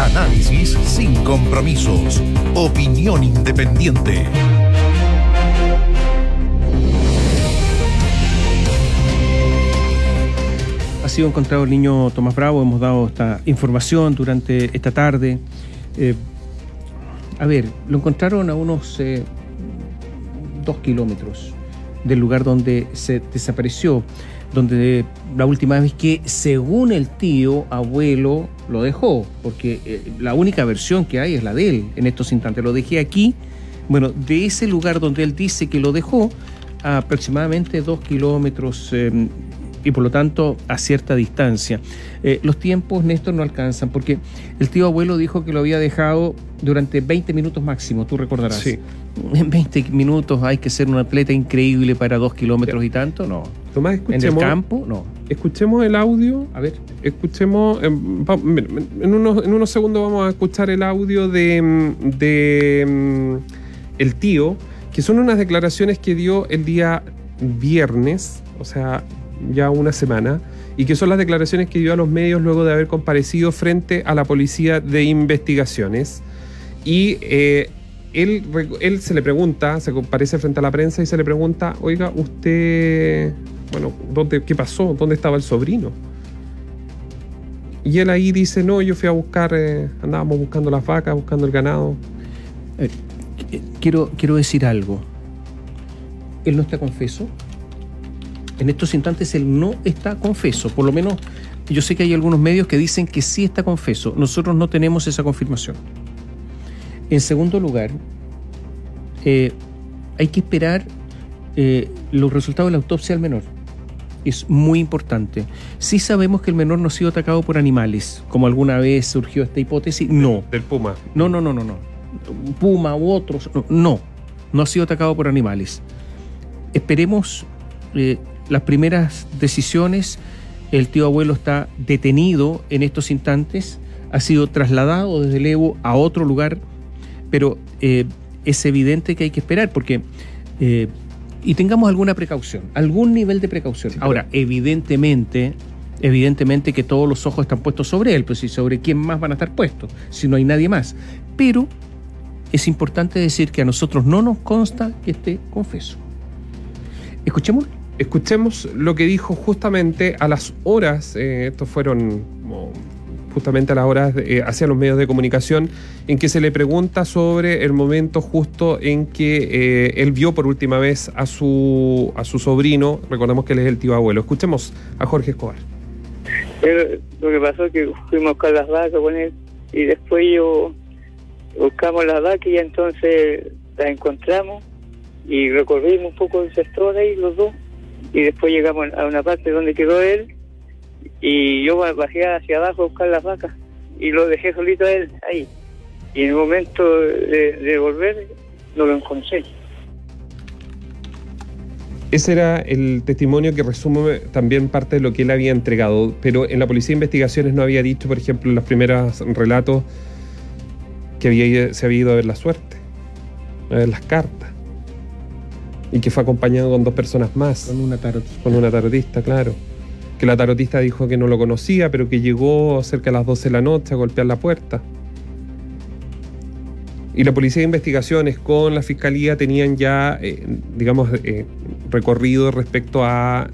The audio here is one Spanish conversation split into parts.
Análisis sin compromisos. Opinión independiente. Ha sido encontrado el niño Tomás Bravo, hemos dado esta información durante esta tarde. Eh, a ver, lo encontraron a unos eh, dos kilómetros del lugar donde se desapareció, donde la última vez que, según el tío, abuelo, lo dejó, porque eh, la única versión que hay es la de él en estos instantes. Lo dejé aquí, bueno, de ese lugar donde él dice que lo dejó, a aproximadamente dos kilómetros eh, y por lo tanto a cierta distancia. Eh, los tiempos, Néstor, no alcanzan, porque el tío abuelo dijo que lo había dejado durante 20 minutos máximo, tú recordarás. Sí. En 20 minutos hay que ser un atleta increíble para dos kilómetros y tanto, no. Tomás, En el escuchemos, campo, no. escuchemos el audio. A ver. Escuchemos, em, mira, en unos, en unos segundos vamos a escuchar el audio de, mm, de mm, el tío, que son unas declaraciones que dio el día viernes, o sea, ya una semana, y que son las declaraciones que dio a los medios luego de haber comparecido frente a la policía de investigaciones. Y eh, él, él se le pregunta, se comparece frente a la prensa y se le pregunta, oiga, usted, bueno, ¿dónde, ¿qué pasó? ¿Dónde estaba el sobrino? Y él ahí dice, no, yo fui a buscar, eh, andábamos buscando las vacas, buscando el ganado. Eh, Quiero, quiero decir algo. Él no está confeso. En estos instantes él no está confeso. Por lo menos yo sé que hay algunos medios que dicen que sí está confeso. Nosotros no tenemos esa confirmación. En segundo lugar, eh, hay que esperar eh, los resultados de la autopsia del menor. Es muy importante. Sí sabemos que el menor no ha sido atacado por animales, como alguna vez surgió esta hipótesis. No. Del Puma. No, no, no, no, no. Puma u otros. No, no, no ha sido atacado por animales. Esperemos eh, las primeras decisiones. El tío abuelo está detenido en estos instantes. Ha sido trasladado desde el Evo a otro lugar. Pero eh, es evidente que hay que esperar porque... eh, y tengamos alguna precaución, algún nivel de precaución. Ahora, evidentemente, evidentemente que todos los ojos están puestos sobre él, pues y sobre quién más van a estar puestos, si no hay nadie más. Pero es importante decir que a nosotros no nos consta que esté confeso. Escuchemos. Escuchemos lo que dijo justamente a las horas, eh, estos fueron justamente a las horas eh, hacia los medios de comunicación, en que se le pregunta sobre el momento justo en que eh, él vio por última vez a su, a su sobrino, recordemos que él es el tío abuelo. Escuchemos a Jorge Escobar. Pero lo que pasó es que fuimos buscar las vacas con él y después yo buscamos las vacas y entonces las encontramos y recorrimos un poco el sector ahí los dos y después llegamos a una parte donde quedó él y yo bajé hacia abajo a buscar las vacas y lo dejé solito a él ahí y en el momento de, volver no lo encontré. Ese era el testimonio que resume también parte de lo que él había entregado, pero en la Policía de Investigaciones no había dicho, por ejemplo, en los primeros relatos que había, se había ido a ver la suerte, a ver las cartas, y que fue acompañado con dos personas más, Con una tarot. con una tarotista, claro. Que la tarotista dijo que no lo conocía, pero que llegó cerca de las 12 de la noche a golpear la puerta. Y la Policía de Investigaciones con la Fiscalía tenían ya, eh, digamos, eh, recorrido respecto a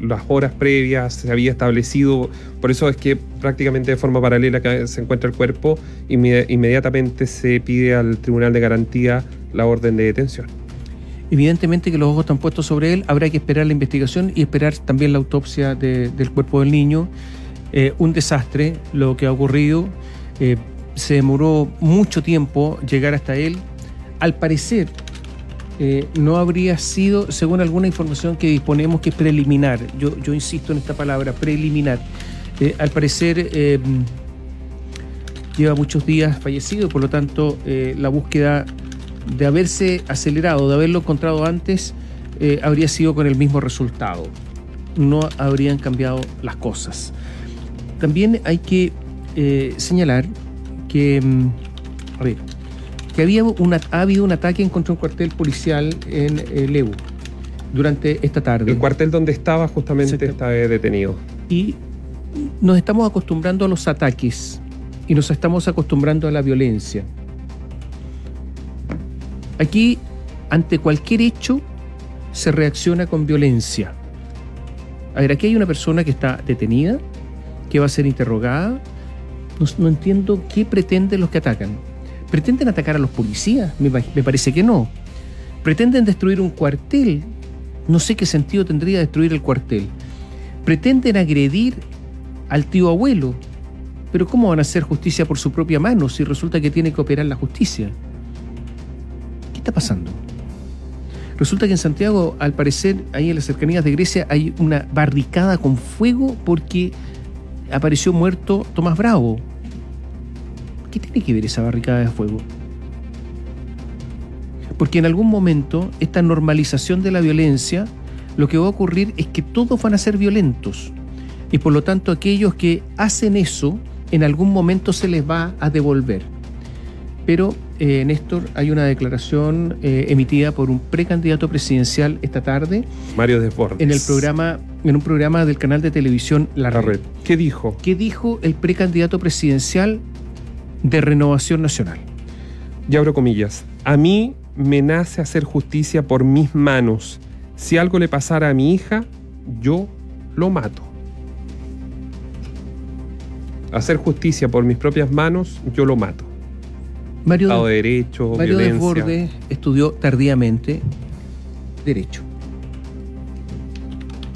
las horas previas, se había establecido, por eso es que prácticamente de forma paralela que se encuentra el cuerpo, inme- inmediatamente se pide al Tribunal de Garantía la orden de detención. Evidentemente que los ojos están puestos sobre él, habrá que esperar la investigación y esperar también la autopsia de- del cuerpo del niño. Eh, un desastre lo que ha ocurrido. Eh, se demoró mucho tiempo llegar hasta él. Al parecer, eh, no habría sido, según alguna información que disponemos, que es preliminar. Yo, yo insisto en esta palabra, preliminar. Al parecer, lleva muchos días fallecido, por lo tanto, la búsqueda de haberse acelerado, de haberlo encontrado antes, eh, habría sido con el mismo resultado. No habrían cambiado las cosas. También hay que eh, señalar que, mm, a ver, que había una, ha habido un ataque en contra un cuartel policial en eh, Lebu durante esta tarde. El cuartel donde estaba justamente está detenido. y nos estamos acostumbrando a los ataques y nos estamos acostumbrando a la violencia. Aquí, ante cualquier hecho, se reacciona con violencia. A ver, aquí hay una persona que está detenida, que va a ser interrogada. No, entiendo qué pretenden los que atacan. ¿Pretenden atacar a los policías? Me, me parece que no. ¿Pretenden destruir un cuartel? No sé qué sentido tendría destruir el cuartel. ¿Pretenden agredir al tío abuelo? Pero ¿cómo van a hacer justicia por su propia mano si resulta que tiene que operar la justicia? ¿Qué está pasando? Resulta que en Santiago, al parecer, ahí en las cercanías de Grecia, hay una barricada con fuego porque apareció muerto Tomás Bravo. ¿Qué tiene que ver esa barricada de fuego? Porque en algún momento esta normalización de la violencia, lo que va a ocurrir es que todos van a ser violentos. Y por lo tanto aquellos que hacen eso, en algún momento se les va a devolver. Pero, eh, Néstor, hay una declaración eh, emitida por un precandidato presidencial esta tarde Mario Desbordes. en el programa, en un programa del canal de televisión La La Red. ¿Qué dijo? ¿Qué dijo el precandidato presidencial de Renovación Nacional? Y abro comillas. A mí me nace hacer justicia por mis manos. Si algo le pasara a mi hija, yo lo mato. Hacer justicia por mis propias manos, yo lo mato. Mario, Estado de Derecho, Mario. Desbordes estudió tardíamente Derecho.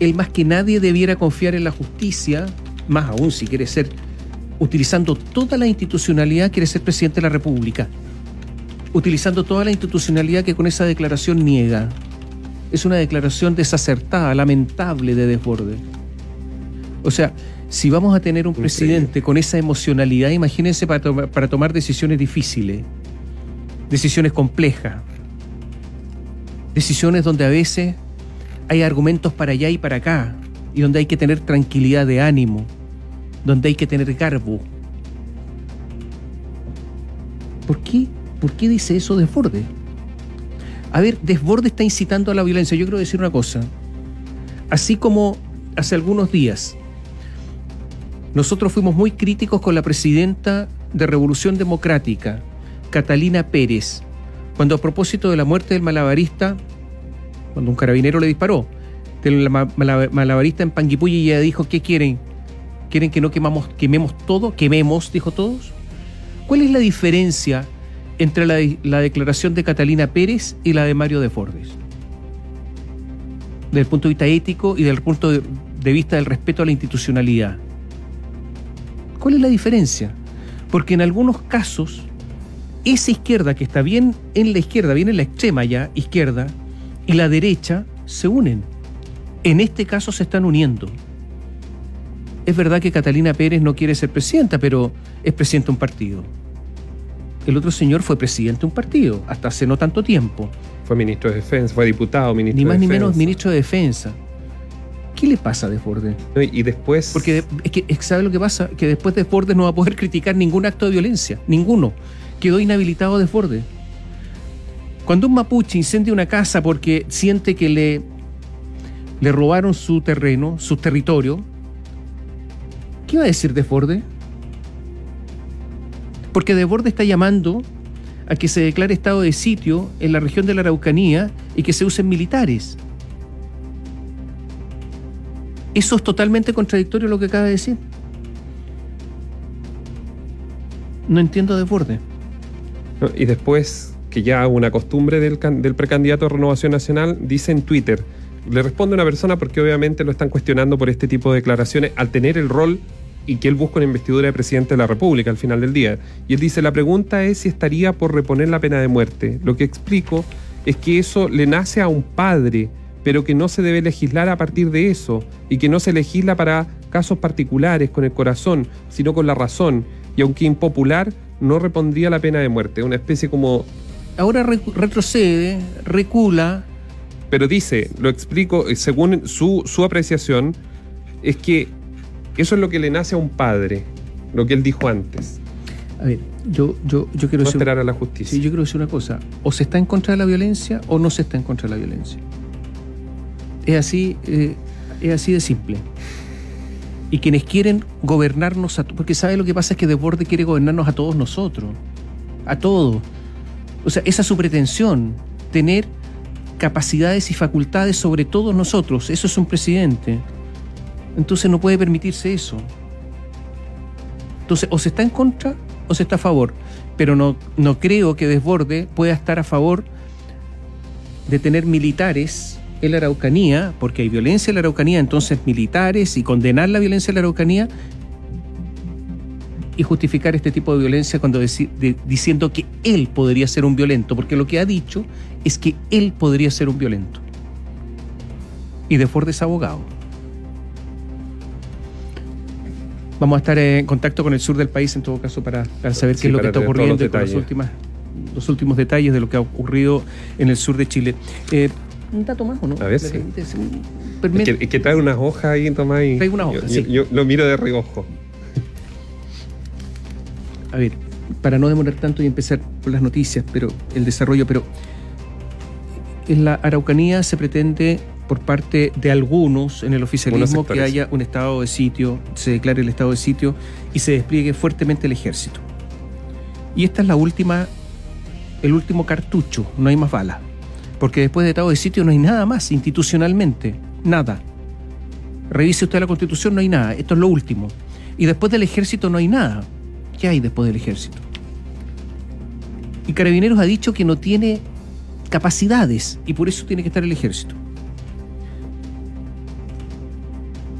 Él más que nadie debiera confiar en la justicia, más aún si quiere ser, utilizando toda la institucionalidad, quiere ser presidente de la República. Utilizando toda la institucionalidad que con esa declaración niega. Es una declaración desacertada, lamentable de Desbordes. O sea, si vamos a tener un Increíble. presidente con esa emocionalidad, imagínense para tomar decisiones difíciles, decisiones complejas, decisiones donde a veces hay argumentos para allá y para acá, y donde hay que tener tranquilidad de ánimo, donde hay que tener garbo. ¿Por qué, ¿Por qué dice eso Desborde? A ver, Desborde está incitando a la violencia. Yo quiero decir una cosa. Así como hace algunos días nosotros fuimos muy críticos con la presidenta de Revolución Democrática, Catalina Pérez, cuando a propósito de la muerte del malabarista, cuando un carabinero le disparó, del ma- mala- malabarista en Panguipulli, ella dijo, ¿qué quieren? ¿Quieren que no quemamos, quememos todo? ¿Quememos? Dijo todos. ¿Cuál es la diferencia entre la, la declaración de Catalina Pérez y la de Mario de Fordes? Desde el punto de vista ético y del punto de, de vista del respeto a la institucionalidad. ¿Cuál es la diferencia? Porque en algunos casos, esa izquierda que está bien en la izquierda, bien en la extrema ya izquierda, y la derecha se unen. En este caso se están uniendo. Es verdad que Catalina Pérez no quiere ser presidenta, pero es presidente de un partido. El otro señor fue presidente de un partido, hasta hace no tanto tiempo. Fue ministro de Defensa, fue diputado, ministro Ni de más ni Defensa. menos ministro de Defensa. ¿Qué le pasa a Desbordes? Y después. Porque es que ¿sabe lo que pasa? Que después Desbordes no va a poder criticar ningún acto de violencia, ninguno. Quedó inhabilitado Desbordes. Cuando un mapuche incendia una casa porque siente que le, le robaron su terreno, su territorio, ¿qué va a decir Desbordes? Porque Desbordes está llamando a que se declare estado de sitio en la región de la Araucanía y que se usen militares. Eso es totalmente contradictorio lo que acaba de decir. No entiendo de borde. ¿no? Y después, que ya una costumbre del precandidato de Renovación Nacional, dice en Twitter, le responde una persona porque obviamente lo están cuestionando por este tipo de declaraciones al tener el rol y que él busca una investidura de presidente de la República al final del día. Y él dice, la pregunta es si estaría por reponer la pena de muerte. Lo que explico es que eso le nace a un padre, pero que no se debe legislar a partir de eso y que no se legisla para casos particulares con el corazón, sino con la razón. Y aunque impopular, no repondría la pena de muerte. Una especie como Ahora retrocede, recula. pero dice, lo explico, eh, según su, su apreciación, es que eso es lo que le nace a un padre, lo que él dijo antes, A ver, yo, yo, yo quiero no decir. esperar a la justicia. Sí, yo quiero decir una cosa. O se está en contra de la violencia o no se está en contra de la violencia. Es así, eh, es así de simple. y quienes quieren gobernarnos a porque sabe lo que pasa es que Desborde quiere gobernarnos a todos nosotros, a todos. O sea, esa es su pretensión, tener capacidades y facultades sobre todos nosotros. Eso es un presidente. Entonces no puede permitirse eso. Entonces, o se está en contra o se está a favor. Pero no, no creo que Desborde pueda estar a favor de tener militares en la Araucanía, porque hay violencia en la Araucanía, entonces militares y condenar la violencia en la Araucanía y justificar este tipo de violencia cuando diciendo que él podría ser un violento, porque lo que ha dicho es que él podría ser un violento. Y de Ford es abogado. Vamos a estar en contacto con el sur del país en todo caso para, saber qué es lo que está ocurriendo y los, últimas, los últimos detalles de lo que ha ocurrido en el sur de Chile. Eh, un dato más, ¿o no? A ver, sí. Es que, trae unas hojas ahí, Tomás. Y trae unas hojas, yo, yo, lo miro de reojo. A ver, para no demorar tanto y empezar por las noticias, pero el desarrollo, pero en la Araucanía se pretende por parte de algunos en el oficialismo que haya un estado de sitio, se declare el estado de sitio y se despliegue fuertemente el ejército. Y esta es la última, el último cartucho, no hay más balas. Porque después de estado de sitio no hay nada más institucionalmente, nada. Revise usted la constitución, no hay nada, esto es lo último. Y después del ejército no hay nada. ¿Qué hay después del ejército? Y Carabineros ha dicho que no tiene capacidades y por eso tiene que estar el ejército.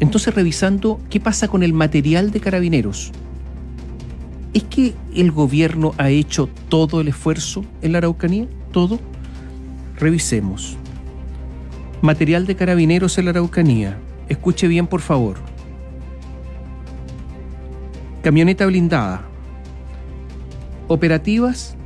Entonces revisando qué pasa con el material de carabineros. ¿Es que el gobierno ha hecho todo el esfuerzo en la Araucanía? ¿Todo? Revisemos. Material de carabineros en la Araucanía. Escuche bien, por favor. Camioneta blindada. Operativas,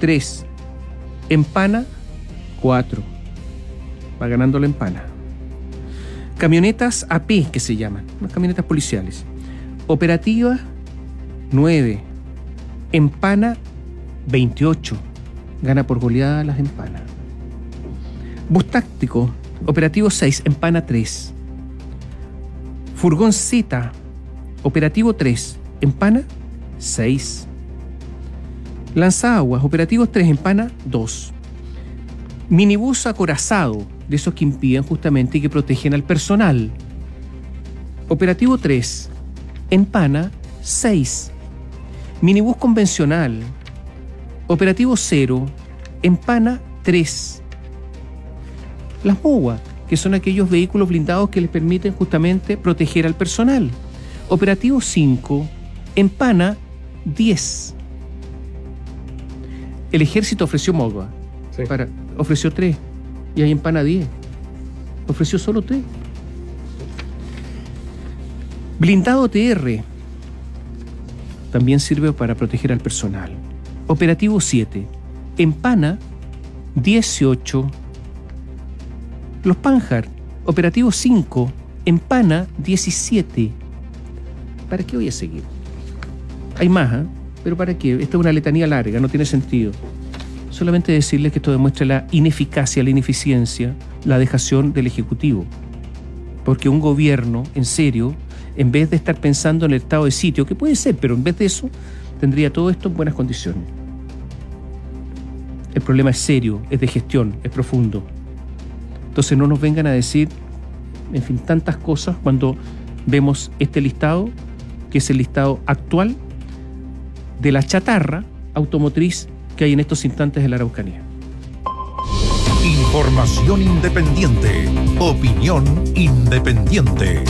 3. Empana, 4. Va ganando la empana. Camionetas AP, que se llaman, las camionetas policiales. Operativa, 9. Empana, 28. Gana por goleada las empanas. Bus táctico, operativo 6, empana 3. Furgón Z, operativo 3, empana 6. Lanzaguas, operativo 3, empana 2. Minibús acorazado, de esos que impiden justamente y que protegen al personal. Operativo 3, empana 6. Minibús convencional, operativo 0, empana 3 las MUA, que son aquellos vehículos blindados que les permiten justamente proteger al personal. Operativo 5, Empana 10. El ejército ofreció MOGA, para, ofreció 3 y hay Empana 10. Ofreció solo 3. Blindado TR también sirve para proteger al personal. Operativo 7, Empana 18 los Panhard, operativo 5, Empana 17. ¿Para qué voy a seguir? Hay más, ¿eh? pero ¿para qué? Esta es una letanía larga, no tiene sentido. Solamente decirles que esto demuestra la ineficacia, la ineficiencia, la dejación del Ejecutivo. Porque un gobierno, en serio, en vez de estar pensando en el estado de sitio, que puede ser, pero en vez de eso, tendría todo esto en buenas condiciones. El problema es serio, es de gestión, es profundo. Entonces no nos vengan a decir, en fin, tantas cosas cuando vemos este listado, que es el listado actual de la chatarra automotriz que hay en estos instantes en la Araucanía. Información independiente, opinión independiente.